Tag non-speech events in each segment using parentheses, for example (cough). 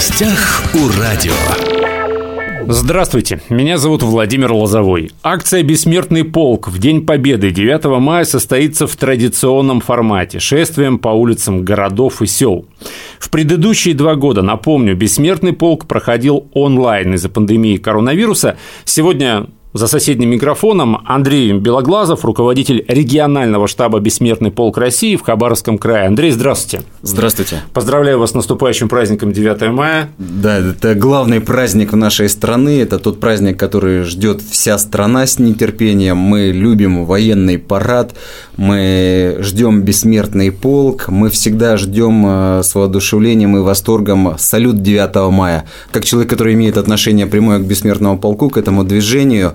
гостях у радио. Здравствуйте, меня зовут Владимир Лозовой. Акция «Бессмертный полк» в День Победы 9 мая состоится в традиционном формате – шествием по улицам городов и сел. В предыдущие два года, напомню, «Бессмертный полк» проходил онлайн из-за пандемии коронавируса. Сегодня за соседним микрофоном Андрей Белоглазов, руководитель регионального штаба «Бессмертный полк России» в Хабаровском крае. Андрей, здравствуйте. Здравствуйте. Поздравляю вас с наступающим праздником 9 мая. Да, это главный праздник в нашей стране. Это тот праздник, который ждет вся страна с нетерпением. Мы любим военный парад, мы ждем бессмертный полк, мы всегда ждем э, с воодушевлением и восторгом салют 9 мая. Как человек, который имеет отношение прямое к бессмертному полку, к этому движению,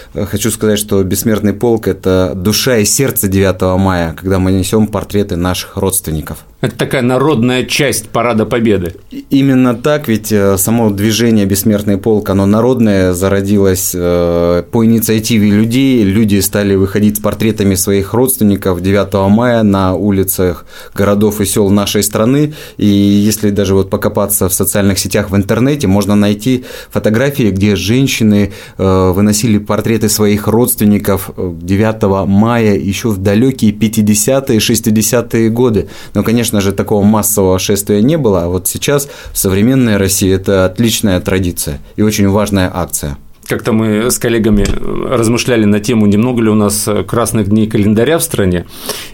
хочу сказать, что «Бессмертный полк» – это душа и сердце 9 мая, когда мы несем портреты наших родственников. Это такая народная часть Парада Победы. Именно так, ведь э, само движение «Бессмертный полк», оно народное, зародилось э, по инициативе людей. Люди стали выходить с портретами своих родственников 9 мая на улицах городов и сел нашей страны. И если даже вот покопаться в социальных сетях в интернете, можно найти фотографии, где женщины выносили портреты портреты своих родственников 9 э, мая еще в далекие 50-е, 60-е годы. Но, конечно же, такого массового шествия не было, а вот сейчас в современной России это отличная традиция и очень важная акция. Как-то мы с коллегами размышляли на тему, немного ли у нас красных дней календаря в стране.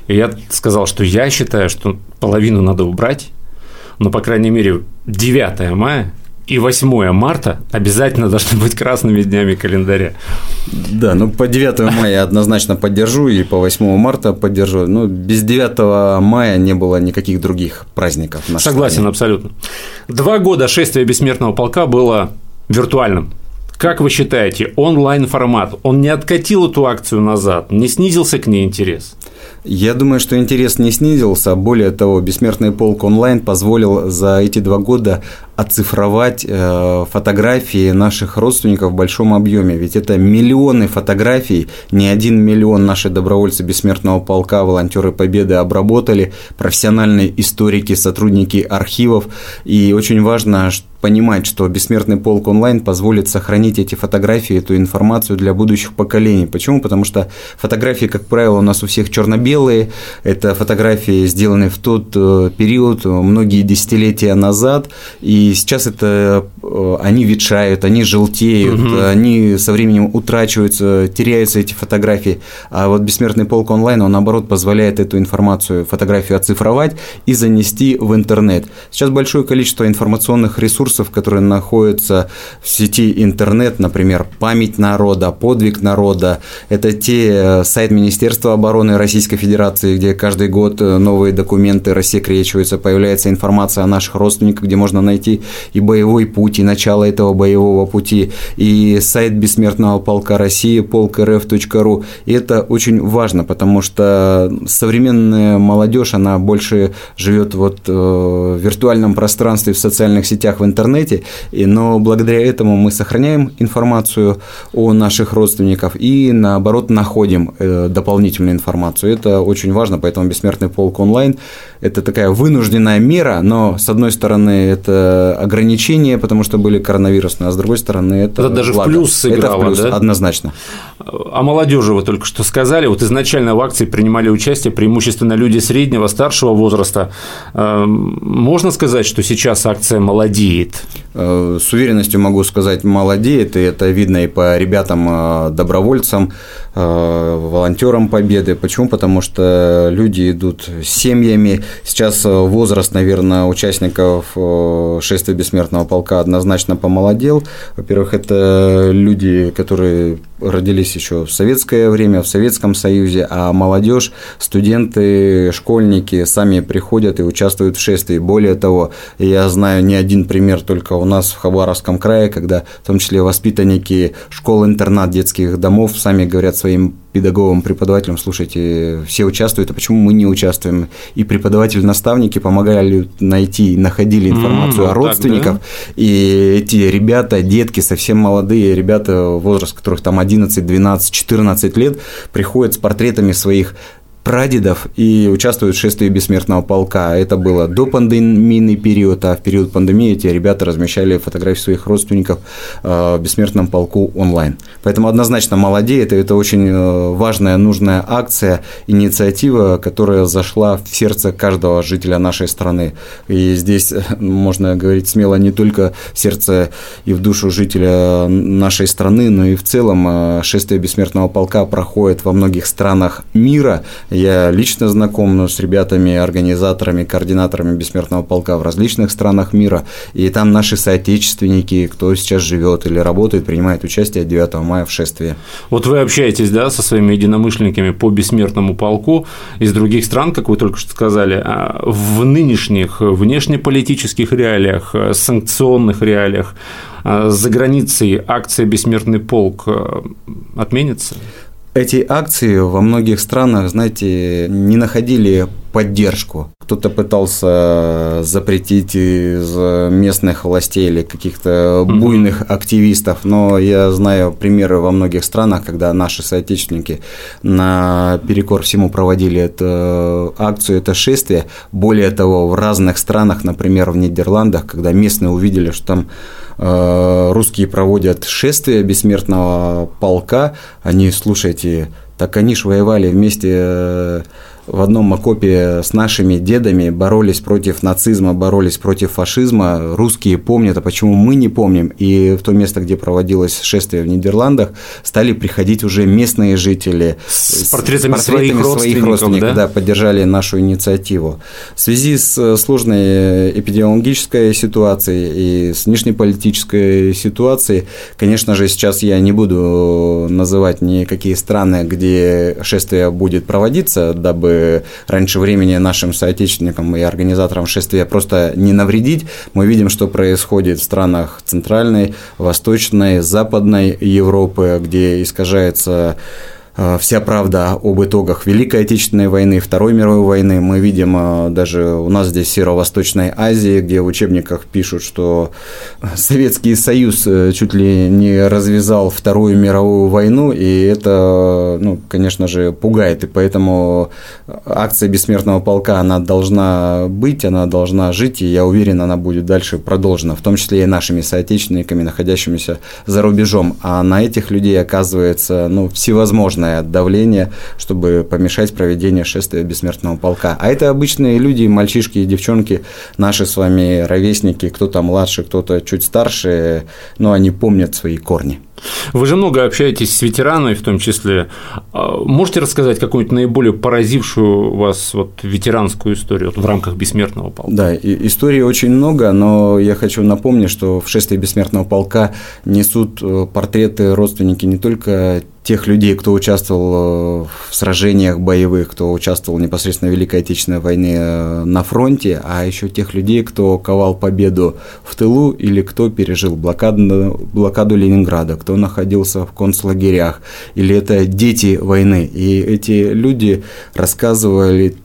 И я сказал, что я считаю, что половину надо убрать, но, по крайней мере, 9 мая и 8 марта обязательно должны быть красными днями календаря. Да, ну по 9 мая однозначно поддержу и по 8 марта поддержу. Но без 9 мая не было никаких других праздников. В Согласен, стране. абсолютно. Два года шествия бессмертного полка было виртуальным. Как вы считаете, онлайн-формат, он не откатил эту акцию назад, не снизился к ней интерес? Я думаю, что интерес не снизился. Более того, «Бессмертный полк онлайн» позволил за эти два года оцифровать э, фотографии наших родственников в большом объеме. Ведь это миллионы фотографий, не один миллион наши добровольцы Бессмертного полка, волонтеры Победы обработали, профессиональные историки, сотрудники архивов. И очень важно, понимать, что Бессмертный полк онлайн позволит сохранить эти фотографии, эту информацию для будущих поколений. Почему? Потому что фотографии, как правило, у нас у всех черно-белые. Это фотографии, сделанные в тот э, период, многие десятилетия назад. И и сейчас это э, они ветшают, они желтеют, угу. они со временем утрачиваются, теряются эти фотографии. А вот бессмертный полк онлайн, он наоборот позволяет эту информацию, фотографию оцифровать и занести в интернет. Сейчас большое количество информационных ресурсов, которые находятся в сети интернет, например, память народа, подвиг народа. Это те э, сайт Министерства обороны Российской Федерации, где каждый год новые документы рассекречиваются, появляется информация о наших родственниках, где можно найти и боевой путь, и начало этого боевого пути, и сайт Бессмертного полка России, полк.рф.ру. И это очень важно, потому что современная молодежь, она больше живет вот э, в виртуальном пространстве, в социальных сетях, в интернете, и, но благодаря этому мы сохраняем информацию о наших родственниках и, наоборот, находим э, дополнительную информацию. Это очень важно, поэтому Бессмертный полк онлайн – это такая вынужденная мера, но, с одной стороны, это ограничения, потому что были коронавирусные, а с другой стороны это, это даже благо. в плюс сыграло, это в плюс, да? однозначно. О молодежи вы только что сказали. Вот изначально в акции принимали участие преимущественно люди среднего, старшего возраста. Эм, можно сказать, что сейчас акция молодеет? Э, с уверенностью могу сказать, молодеет, и это видно и по ребятам-добровольцам, э, э, волонтерам Победы. Почему? Потому что люди идут с семьями. Сейчас возраст, наверное, участников шествия бессмертного полка однозначно помолодел. Во-первых, это люди, которые родились еще в советское время, в Советском Союзе, а молодежь, студенты, школьники сами приходят и участвуют в шествии. Более того, я знаю не один пример только у нас в Хабаровском крае, когда в том числе воспитанники школ-интернат детских домов сами говорят своим педагогам, преподавателям, слушайте, все участвуют, а почему мы не участвуем? И преподаватели-наставники помогали найти, находили информацию mm, о родственниках, так, да? и эти ребята, детки, совсем молодые ребята, возраст которых там 11, 12, 14 лет, приходят с портретами своих прадедов и участвуют в шествии бессмертного полка. Это было до пандемийный период, а в период пандемии эти ребята размещали фотографии своих родственников э, в бессмертном полку онлайн. Поэтому однозначно молодеет, это очень э, важная, нужная акция, инициатива, которая зашла в сердце каждого жителя нашей страны. И здесь можно говорить смело не только в сердце и в душу жителя нашей страны, но и в целом э, шествие бессмертного полка проходит во многих странах мира. Я лично знаком с ребятами, организаторами, координаторами Бессмертного полка в различных странах мира, и там наши соотечественники, кто сейчас живет или работает, принимает участие 9 мая в шествии. Вот вы общаетесь, да, со своими единомышленниками по Бессмертному полку из других стран, как вы только что сказали, а в нынешних внешнеполитических реалиях, санкционных реалиях, а за границей акция «Бессмертный полк» отменится? Эти акции во многих странах, знаете, не находили поддержку. Кто-то пытался запретить из местных властей или каких-то буйных активистов, но я знаю примеры во многих странах, когда наши соотечественники на перекор всему проводили эту акцию, это шествие. Более того, в разных странах, например, в Нидерландах, когда местные увидели, что там русские проводят шествие бессмертного полка, они, слушайте, так они ж воевали вместе э, в одном окопе с нашими дедами, боролись против нацизма, боролись против фашизма. Русские помнят, а почему мы не помним? И в то место, где проводилось шествие в Нидерландах, стали приходить уже местные жители с портретами, с портретами своих, своих родственников, да? да, поддержали нашу инициативу. В связи с сложной эпидемиологической ситуацией и с внешнеполитической ситуацией, конечно же, сейчас я не буду называть никакие страны, где шествие будет проводиться, дабы раньше времени нашим соотечественникам и организаторам шествия просто не навредить. Мы видим, что происходит в странах Центральной, Восточной, Западной Европы, где искажается вся правда об итогах Великой Отечественной войны, Второй мировой войны. Мы видим э, даже у нас здесь в Северо-Восточной Азии, где в учебниках пишут, что Советский Союз э, чуть ли не развязал Вторую мировую войну, и это, ну, конечно же, пугает. И поэтому акция Бессмертного полка, она должна быть, она должна жить, и я уверен, она будет дальше продолжена, в том числе и нашими соотечественниками, находящимися за рубежом. А на этих людей оказывается ну, всевозможное огромное давление, чтобы помешать проведению шествия бессмертного полка. А это обычные люди, мальчишки и девчонки, наши с вами ровесники, кто-то младше, кто-то чуть старше, но они помнят свои корни. Вы же много общаетесь с ветеранами, в том числе. А, можете рассказать какую-нибудь наиболее поразившую вас вот ветеранскую историю вот в рамках Бессмертного полка? Да, и историй очень много, но я хочу напомнить, что в шествии Бессмертного полка несут э, портреты родственники не только тех людей, кто участвовал э, в сражениях боевых, кто участвовал непосредственно в Великой Отечественной войне э, на фронте, а еще тех людей, кто ковал победу в тылу или кто пережил блокаду, блокаду Ленинграда, кто находился в концлагерях, или это дети войны. И эти люди рассказывали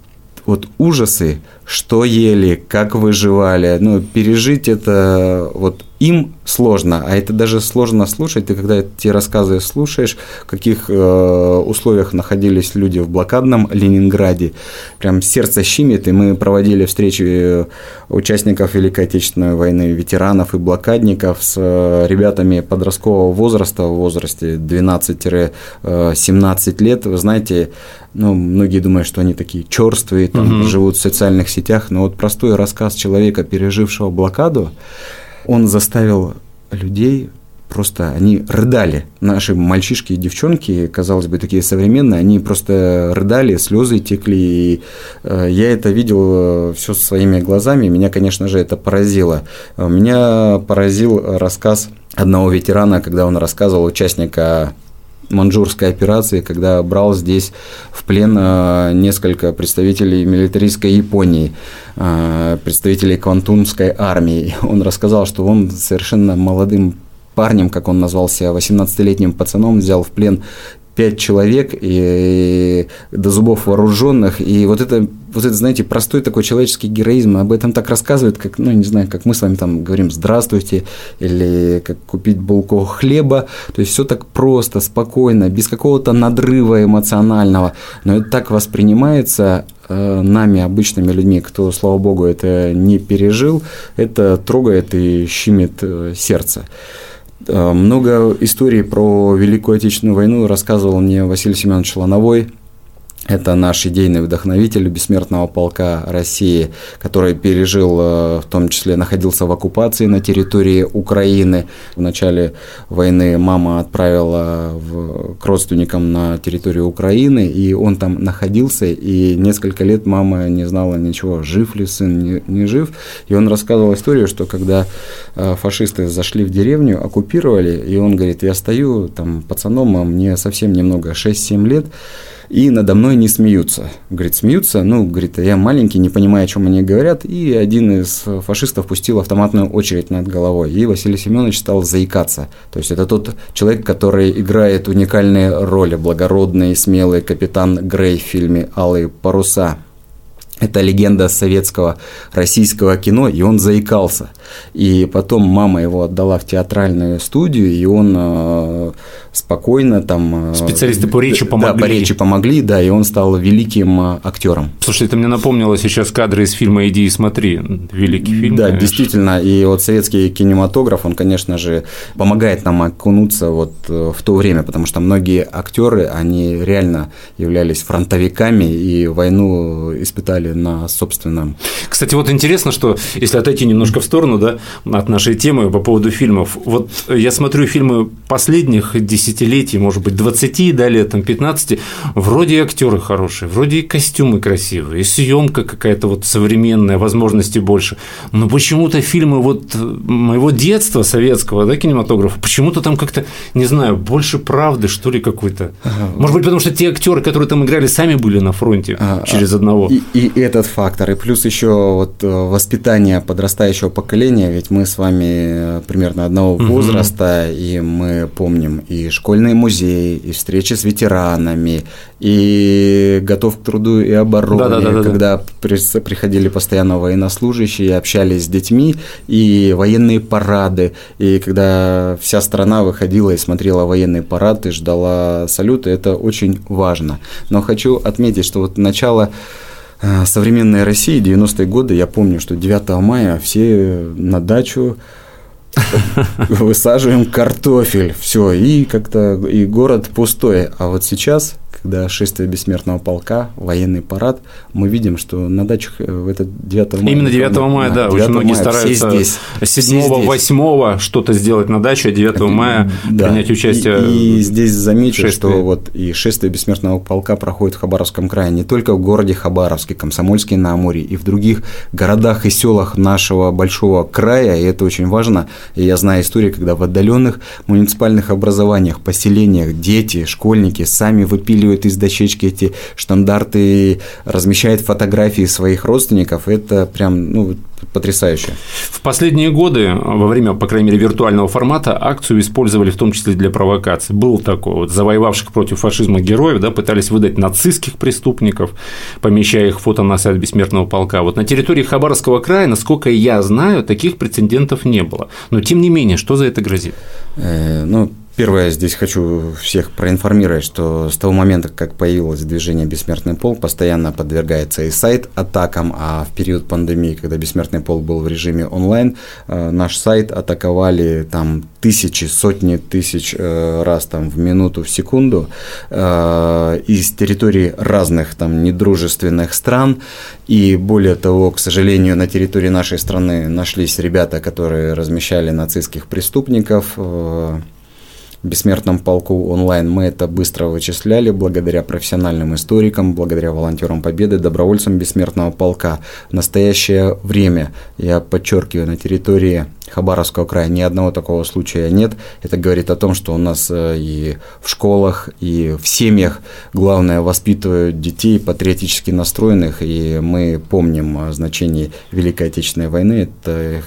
вот ужасы, что ели, как выживали, ну, пережить это вот им сложно, а это даже сложно слушать. Ты когда эти рассказы слушаешь, в каких э, условиях находились люди в блокадном Ленинграде, прям сердце щемит. И мы проводили встречи э, участников Великой Отечественной войны, ветеранов и блокадников с э, ребятами подросткового возраста, в возрасте 12-17 э, лет. Вы знаете, ну, многие думают, что они такие черствые, там, угу. живут в социальных сетях, но вот простой рассказ человека, пережившего блокаду, он заставил людей просто они рыдали. Наши мальчишки и девчонки, казалось бы, такие современные, они просто рыдали, слезы текли. И э, я это видел э, все своими глазами. Меня, конечно же, это поразило. Меня поразил рассказ одного ветерана, когда он рассказывал участника манжурской операции, когда брал здесь в плен э, несколько представителей милитаристской Японии, э, представителей Квантунской армии. (laughs) Он рассказал, что он совершенно молодым парнем, как он назвался, 18-летним пацаном, взял в плен пять человек и, и до зубов вооруженных, и вот это, вот это, знаете, простой такой человеческий героизм, об этом так рассказывают, как, ну, не знаю, как мы с вами там говорим «здравствуйте», или как купить булку хлеба, то есть все так просто, спокойно, без какого-то надрыва эмоционального, но это так воспринимается э, нами, обычными людьми, кто, слава богу, это не пережил, это трогает и щемит э, сердце. Э, много историй про Великую Отечественную войну рассказывал мне Василий Семенович Лановой, это наш идейный вдохновитель бессмертного полка России, который пережил, э, в том числе находился в оккупации на территории Украины. В начале войны мама отправила в, к родственникам на территорию Украины, и он там находился, и несколько лет мама не знала ничего, жив ли сын, не, не жив. И он рассказывал историю, что когда э, фашисты зашли в деревню, оккупировали, и он говорит, я стою там пацаном, а мне совсем немного, 6-7 лет, и надо мной не смеются. Говорит, смеются, ну, говорит, я маленький, не понимаю, о чем они говорят, и один из фашистов пустил автоматную очередь над головой, и Василий Семенович стал заикаться. То есть это тот человек, который играет уникальные роли, благородный, смелый капитан Грей в фильме «Алые паруса», это легенда советского российского кино, и он заикался. И потом мама его отдала в театральную студию, и он э, спокойно там... Э, Специалисты по речи помогли. Да, по речи помогли, да, и он стал великим э, актером. Слушай, это мне напомнило сейчас кадры из фильма «Иди и смотри». Великий фильм, Да, конечно. действительно, и вот советский кинематограф, он, конечно же, помогает нам окунуться вот в то время, потому что многие актеры, они реально являлись фронтовиками и войну испытали на собственном. Кстати, вот интересно, что если отойти немножко в сторону, да, от нашей темы по поводу фильмов, вот я смотрю фильмы последних десятилетий, может быть, 20, да, лет, там, 15, вроде и актеры хорошие, вроде и костюмы красивые, и съемка какая-то вот современная, возможностей больше, но почему-то фильмы вот моего детства советского, да, кинематографа, почему-то там как-то, не знаю, больше правды, что ли, какой-то. Может быть, потому что те актеры, которые там играли, сами были на фронте а, через одного. И, и этот фактор, и плюс еще вот э, воспитание подрастающего поколения, ведь мы с вами э, примерно одного угу. возраста, и мы помним и школьные музеи, и встречи с ветеранами, и готов к труду и обороне, да, да, да, когда да. приходили постоянно военнослужащие, общались с детьми, и военные парады, и когда вся страна выходила и смотрела военные парады, ждала салюта, это очень важно. Но хочу отметить, что вот начало современной России, 90-е годы, я помню, что 9 мая все на дачу (laughs) высаживаем картофель, все, и как-то и город пустой. А вот сейчас когда шествие бессмертного полка, военный парад, мы видим, что на дачах э, в этот 9 мая... Именно 9 мая, да, 9 очень многие стараются здесь, 7-8 что-то сделать на даче, а 9 мая да. принять участие И, и здесь замечу, что вот и шествие бессмертного полка проходит в Хабаровском крае, не только в городе Хабаровске, Комсомольске на Амуре, и в других городах и селах нашего большого края, и это очень важно. И я знаю истории, когда в отдаленных муниципальных образованиях, поселениях дети, школьники сами выпиливают выпиливает из дощечки эти штандарты, размещает фотографии своих родственников, это прям ну, потрясающе. В последние годы, во время, по крайней мере, виртуального формата, акцию использовали в том числе для провокаций. Был такой вот завоевавших против фашизма героев, да, пытались выдать нацистских преступников, помещая их фото на сайт Бессмертного полка. Вот на территории Хабаровского края, насколько я знаю, таких прецедентов не было. Но тем не менее, что за это грозит? Э, ну, Первое, здесь хочу всех проинформировать, что с того момента, как появилось движение «Бессмертный полк», постоянно подвергается и сайт атакам, а в период пандемии, когда «Бессмертный полк» был в режиме онлайн, э, наш сайт атаковали там тысячи, сотни тысяч э, раз там в минуту, в секунду э, из территорий разных там недружественных стран. И более того, к сожалению, на территории нашей страны нашлись ребята, которые размещали нацистских преступников, бессмертном полку онлайн мы это быстро вычисляли благодаря профессиональным историкам, благодаря волонтерам Победы, добровольцам бессмертного полка. В настоящее время, я подчеркиваю, на территории Хабаровского края ни одного такого случая нет. Это говорит о том, что у нас э, и в школах, и в семьях главное воспитывают детей патриотически настроенных, и мы помним о значении Великой Отечественной войны. Это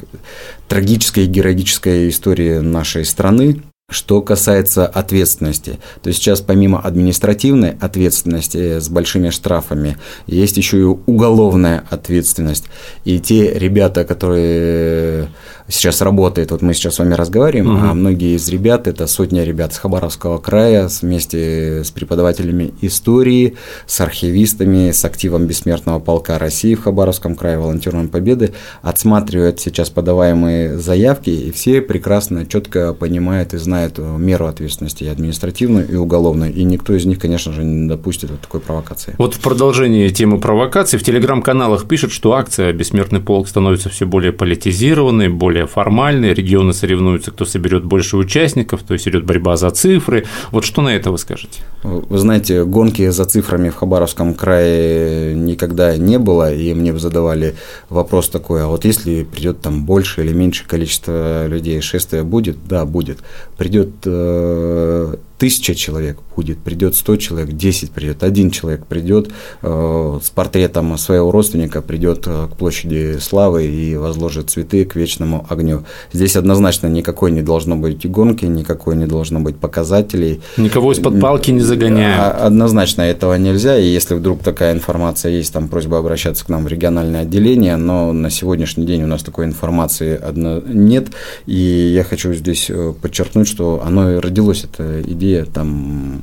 трагическая и героическая история нашей страны. Что касается ответственности, то сейчас помимо административной ответственности с большими штрафами, есть еще и уголовная ответственность. И те ребята, которые сейчас работают, вот мы сейчас с вами разговариваем, угу. а многие из ребят, это сотня ребят с Хабаровского края, вместе с преподавателями истории, с архивистами, с активом Бессмертного полка России в Хабаровском крае, волонтером Победы, отсматривают сейчас подаваемые заявки, и все прекрасно, четко понимают и знают, меру ответственности и административную, и уголовную, и никто из них, конечно же, не допустит вот такой провокации. Вот в продолжении темы провокации в телеграм-каналах пишут, что акция «Бессмертный полк» становится все более политизированной, более формальной, регионы соревнуются, кто соберет больше участников, то есть идет борьба за цифры. Вот что на это вы скажете? Вы знаете, гонки за цифрами в Хабаровском крае никогда не было, и мне задавали вопрос такой, а вот если придет там больше или меньше количество людей, шествие будет? Да, будет придет э, тысяча человек будет, придет 100 человек, 10 придет, один человек придет э, с портретом своего родственника, придет э, к площади Славы и возложит цветы к вечному огню. Здесь однозначно никакой не должно быть гонки, никакой не должно быть показателей. Никого из-под палки не загоняем. А, однозначно этого нельзя, и если вдруг такая информация есть, там просьба обращаться к нам в региональное отделение, но на сегодняшний день у нас такой информации одно... нет, и я хочу здесь э, подчеркнуть, что оно родилось, эта идея идея там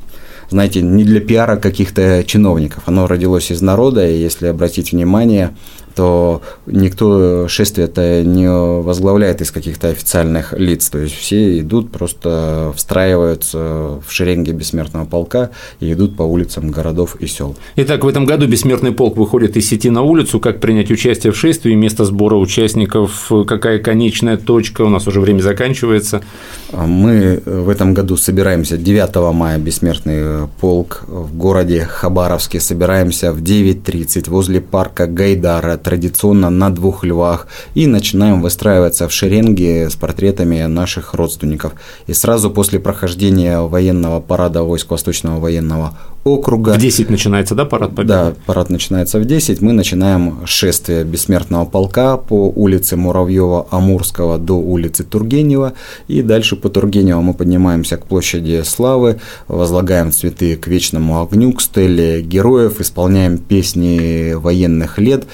знаете, не для пиара каких-то чиновников. Оно родилось из народа, и если обратить внимание, то никто шествие-то не возглавляет из каких-то официальных лиц. То есть все идут, просто встраиваются в шеренги бессмертного полка и идут по улицам городов и сел. Итак, в этом году бессмертный полк выходит из сети на улицу. Как принять участие в шествии, место сбора участников, какая конечная точка, у нас уже время заканчивается. Мы в этом году собираемся 9 мая бессмертный полк в городе Хабаровске. Собираемся в 9.30 возле парка Гайдара традиционно на двух львах, и начинаем выстраиваться в шеренги с портретами наших родственников. И сразу после прохождения военного парада войск Восточного военного округа. В 10 начинается, да, парад Победы? Да, парад начинается в 10. Мы начинаем шествие бессмертного полка по улице Муравьева-Амурского до улицы Тургенева. И дальше по Тургенева мы поднимаемся к площади Славы, возлагаем цветы к вечному огню, к стеле героев, исполняем песни военных лет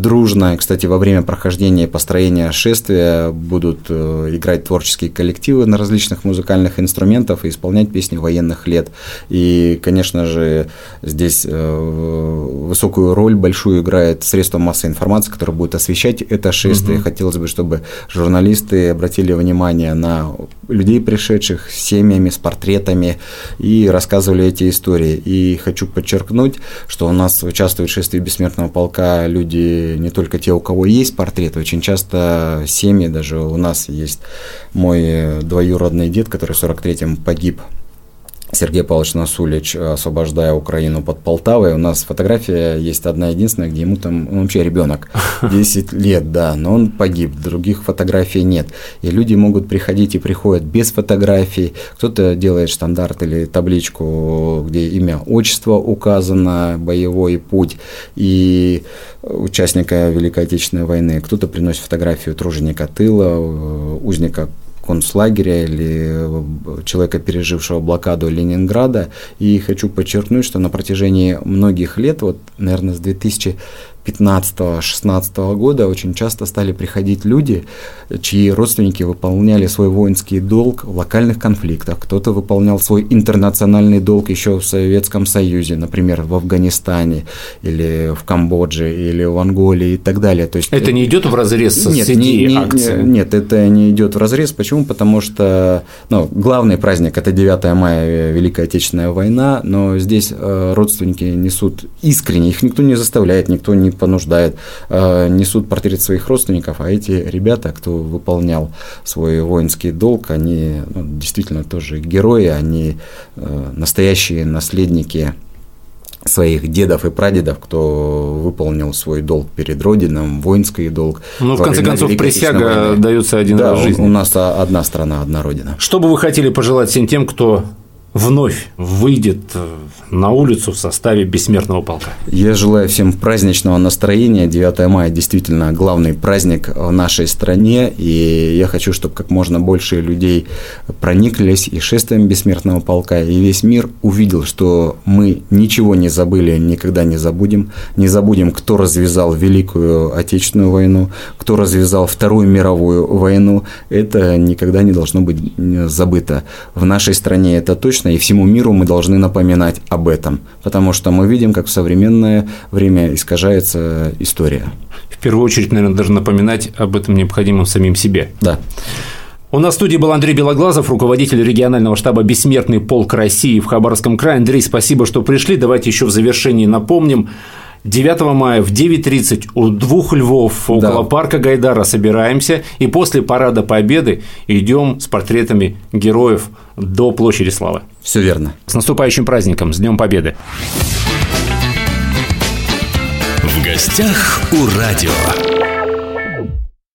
дружно. Кстати, во время прохождения и построения шествия будут э, играть творческие коллективы на различных музыкальных инструментах и исполнять песни военных лет. И, конечно же, здесь э, высокую роль большую играет средство массовой информации, которое будет освещать это шествие. Угу. Хотелось бы, чтобы журналисты обратили внимание на людей, пришедших с семьями, с портретами и рассказывали эти истории. И хочу подчеркнуть, что у нас участвуют в шествии бессмертного полка люди не только те, у кого есть портрет, очень часто семьи, даже у нас есть мой двоюродный дед, который в 43-м погиб Сергей Павлович Насулич, освобождая Украину под Полтавой. У нас фотография есть одна единственная, где ему там, он вообще ребенок, (laughs) 10 лет, да, но он погиб, других фотографий нет. И люди могут приходить и приходят без фотографий. Кто-то делает стандарт или табличку, где имя, отчество указано, боевой путь и участника Великой Отечественной войны. Кто-то приносит фотографию труженика тыла, узника концлагеря или человека, пережившего блокаду Ленинграда. И хочу подчеркнуть, что на протяжении многих лет, вот, наверное, с 2000 15-16 года очень часто стали приходить люди, чьи родственники выполняли свой воинский долг в локальных конфликтах. Кто-то выполнял свой интернациональный долг еще в Советском Союзе, например, в Афганистане или в Камбодже или в Анголе и так далее. То есть это не идет в разрез нет, с не, не, акции? Нет, это не идет в разрез. Почему? Потому что ну, главный праздник это 9 мая Великая Отечественная война, но здесь э, родственники несут искренне, их никто не заставляет, никто не понуждает, э, несут портрет своих родственников, а эти ребята, кто выполнял свой воинский долг, они ну, действительно тоже герои, они э, настоящие наследники своих дедов и прадедов, кто выполнил свой долг перед Родином, воинский долг. Ну, в конце концов, присяга дается один да, раз в жизни. у нас одна страна, одна Родина. Что бы вы хотели пожелать всем тем, кто вновь выйдет э, на улицу в составе бессмертного полка. Я желаю всем праздничного настроения. 9 мая действительно главный праздник в нашей стране, и я хочу, чтобы как можно больше людей прониклись и шествием бессмертного полка, и весь мир увидел, что мы ничего не забыли, никогда не забудем. Не забудем, кто развязал Великую Отечественную войну, кто развязал Вторую мировую войну. Это никогда не должно быть забыто. В нашей стране это точно, и всему миру мы должны напоминать об этом, потому что мы видим, как в современное время искажается история. В первую очередь, наверное, даже напоминать об этом необходимо самим себе. Да. У нас в студии был Андрей Белоглазов, руководитель регионального штаба «Бессмертный полк России» в Хабаровском крае. Андрей, спасибо, что пришли. Давайте еще в завершении напомним. 9 мая в 9.30 у двух львов около да. парка Гайдара собираемся, и после парада Победы идем с портретами героев до площади Славы. Все верно. С наступающим праздником, с Днем Победы. В гостях у радио.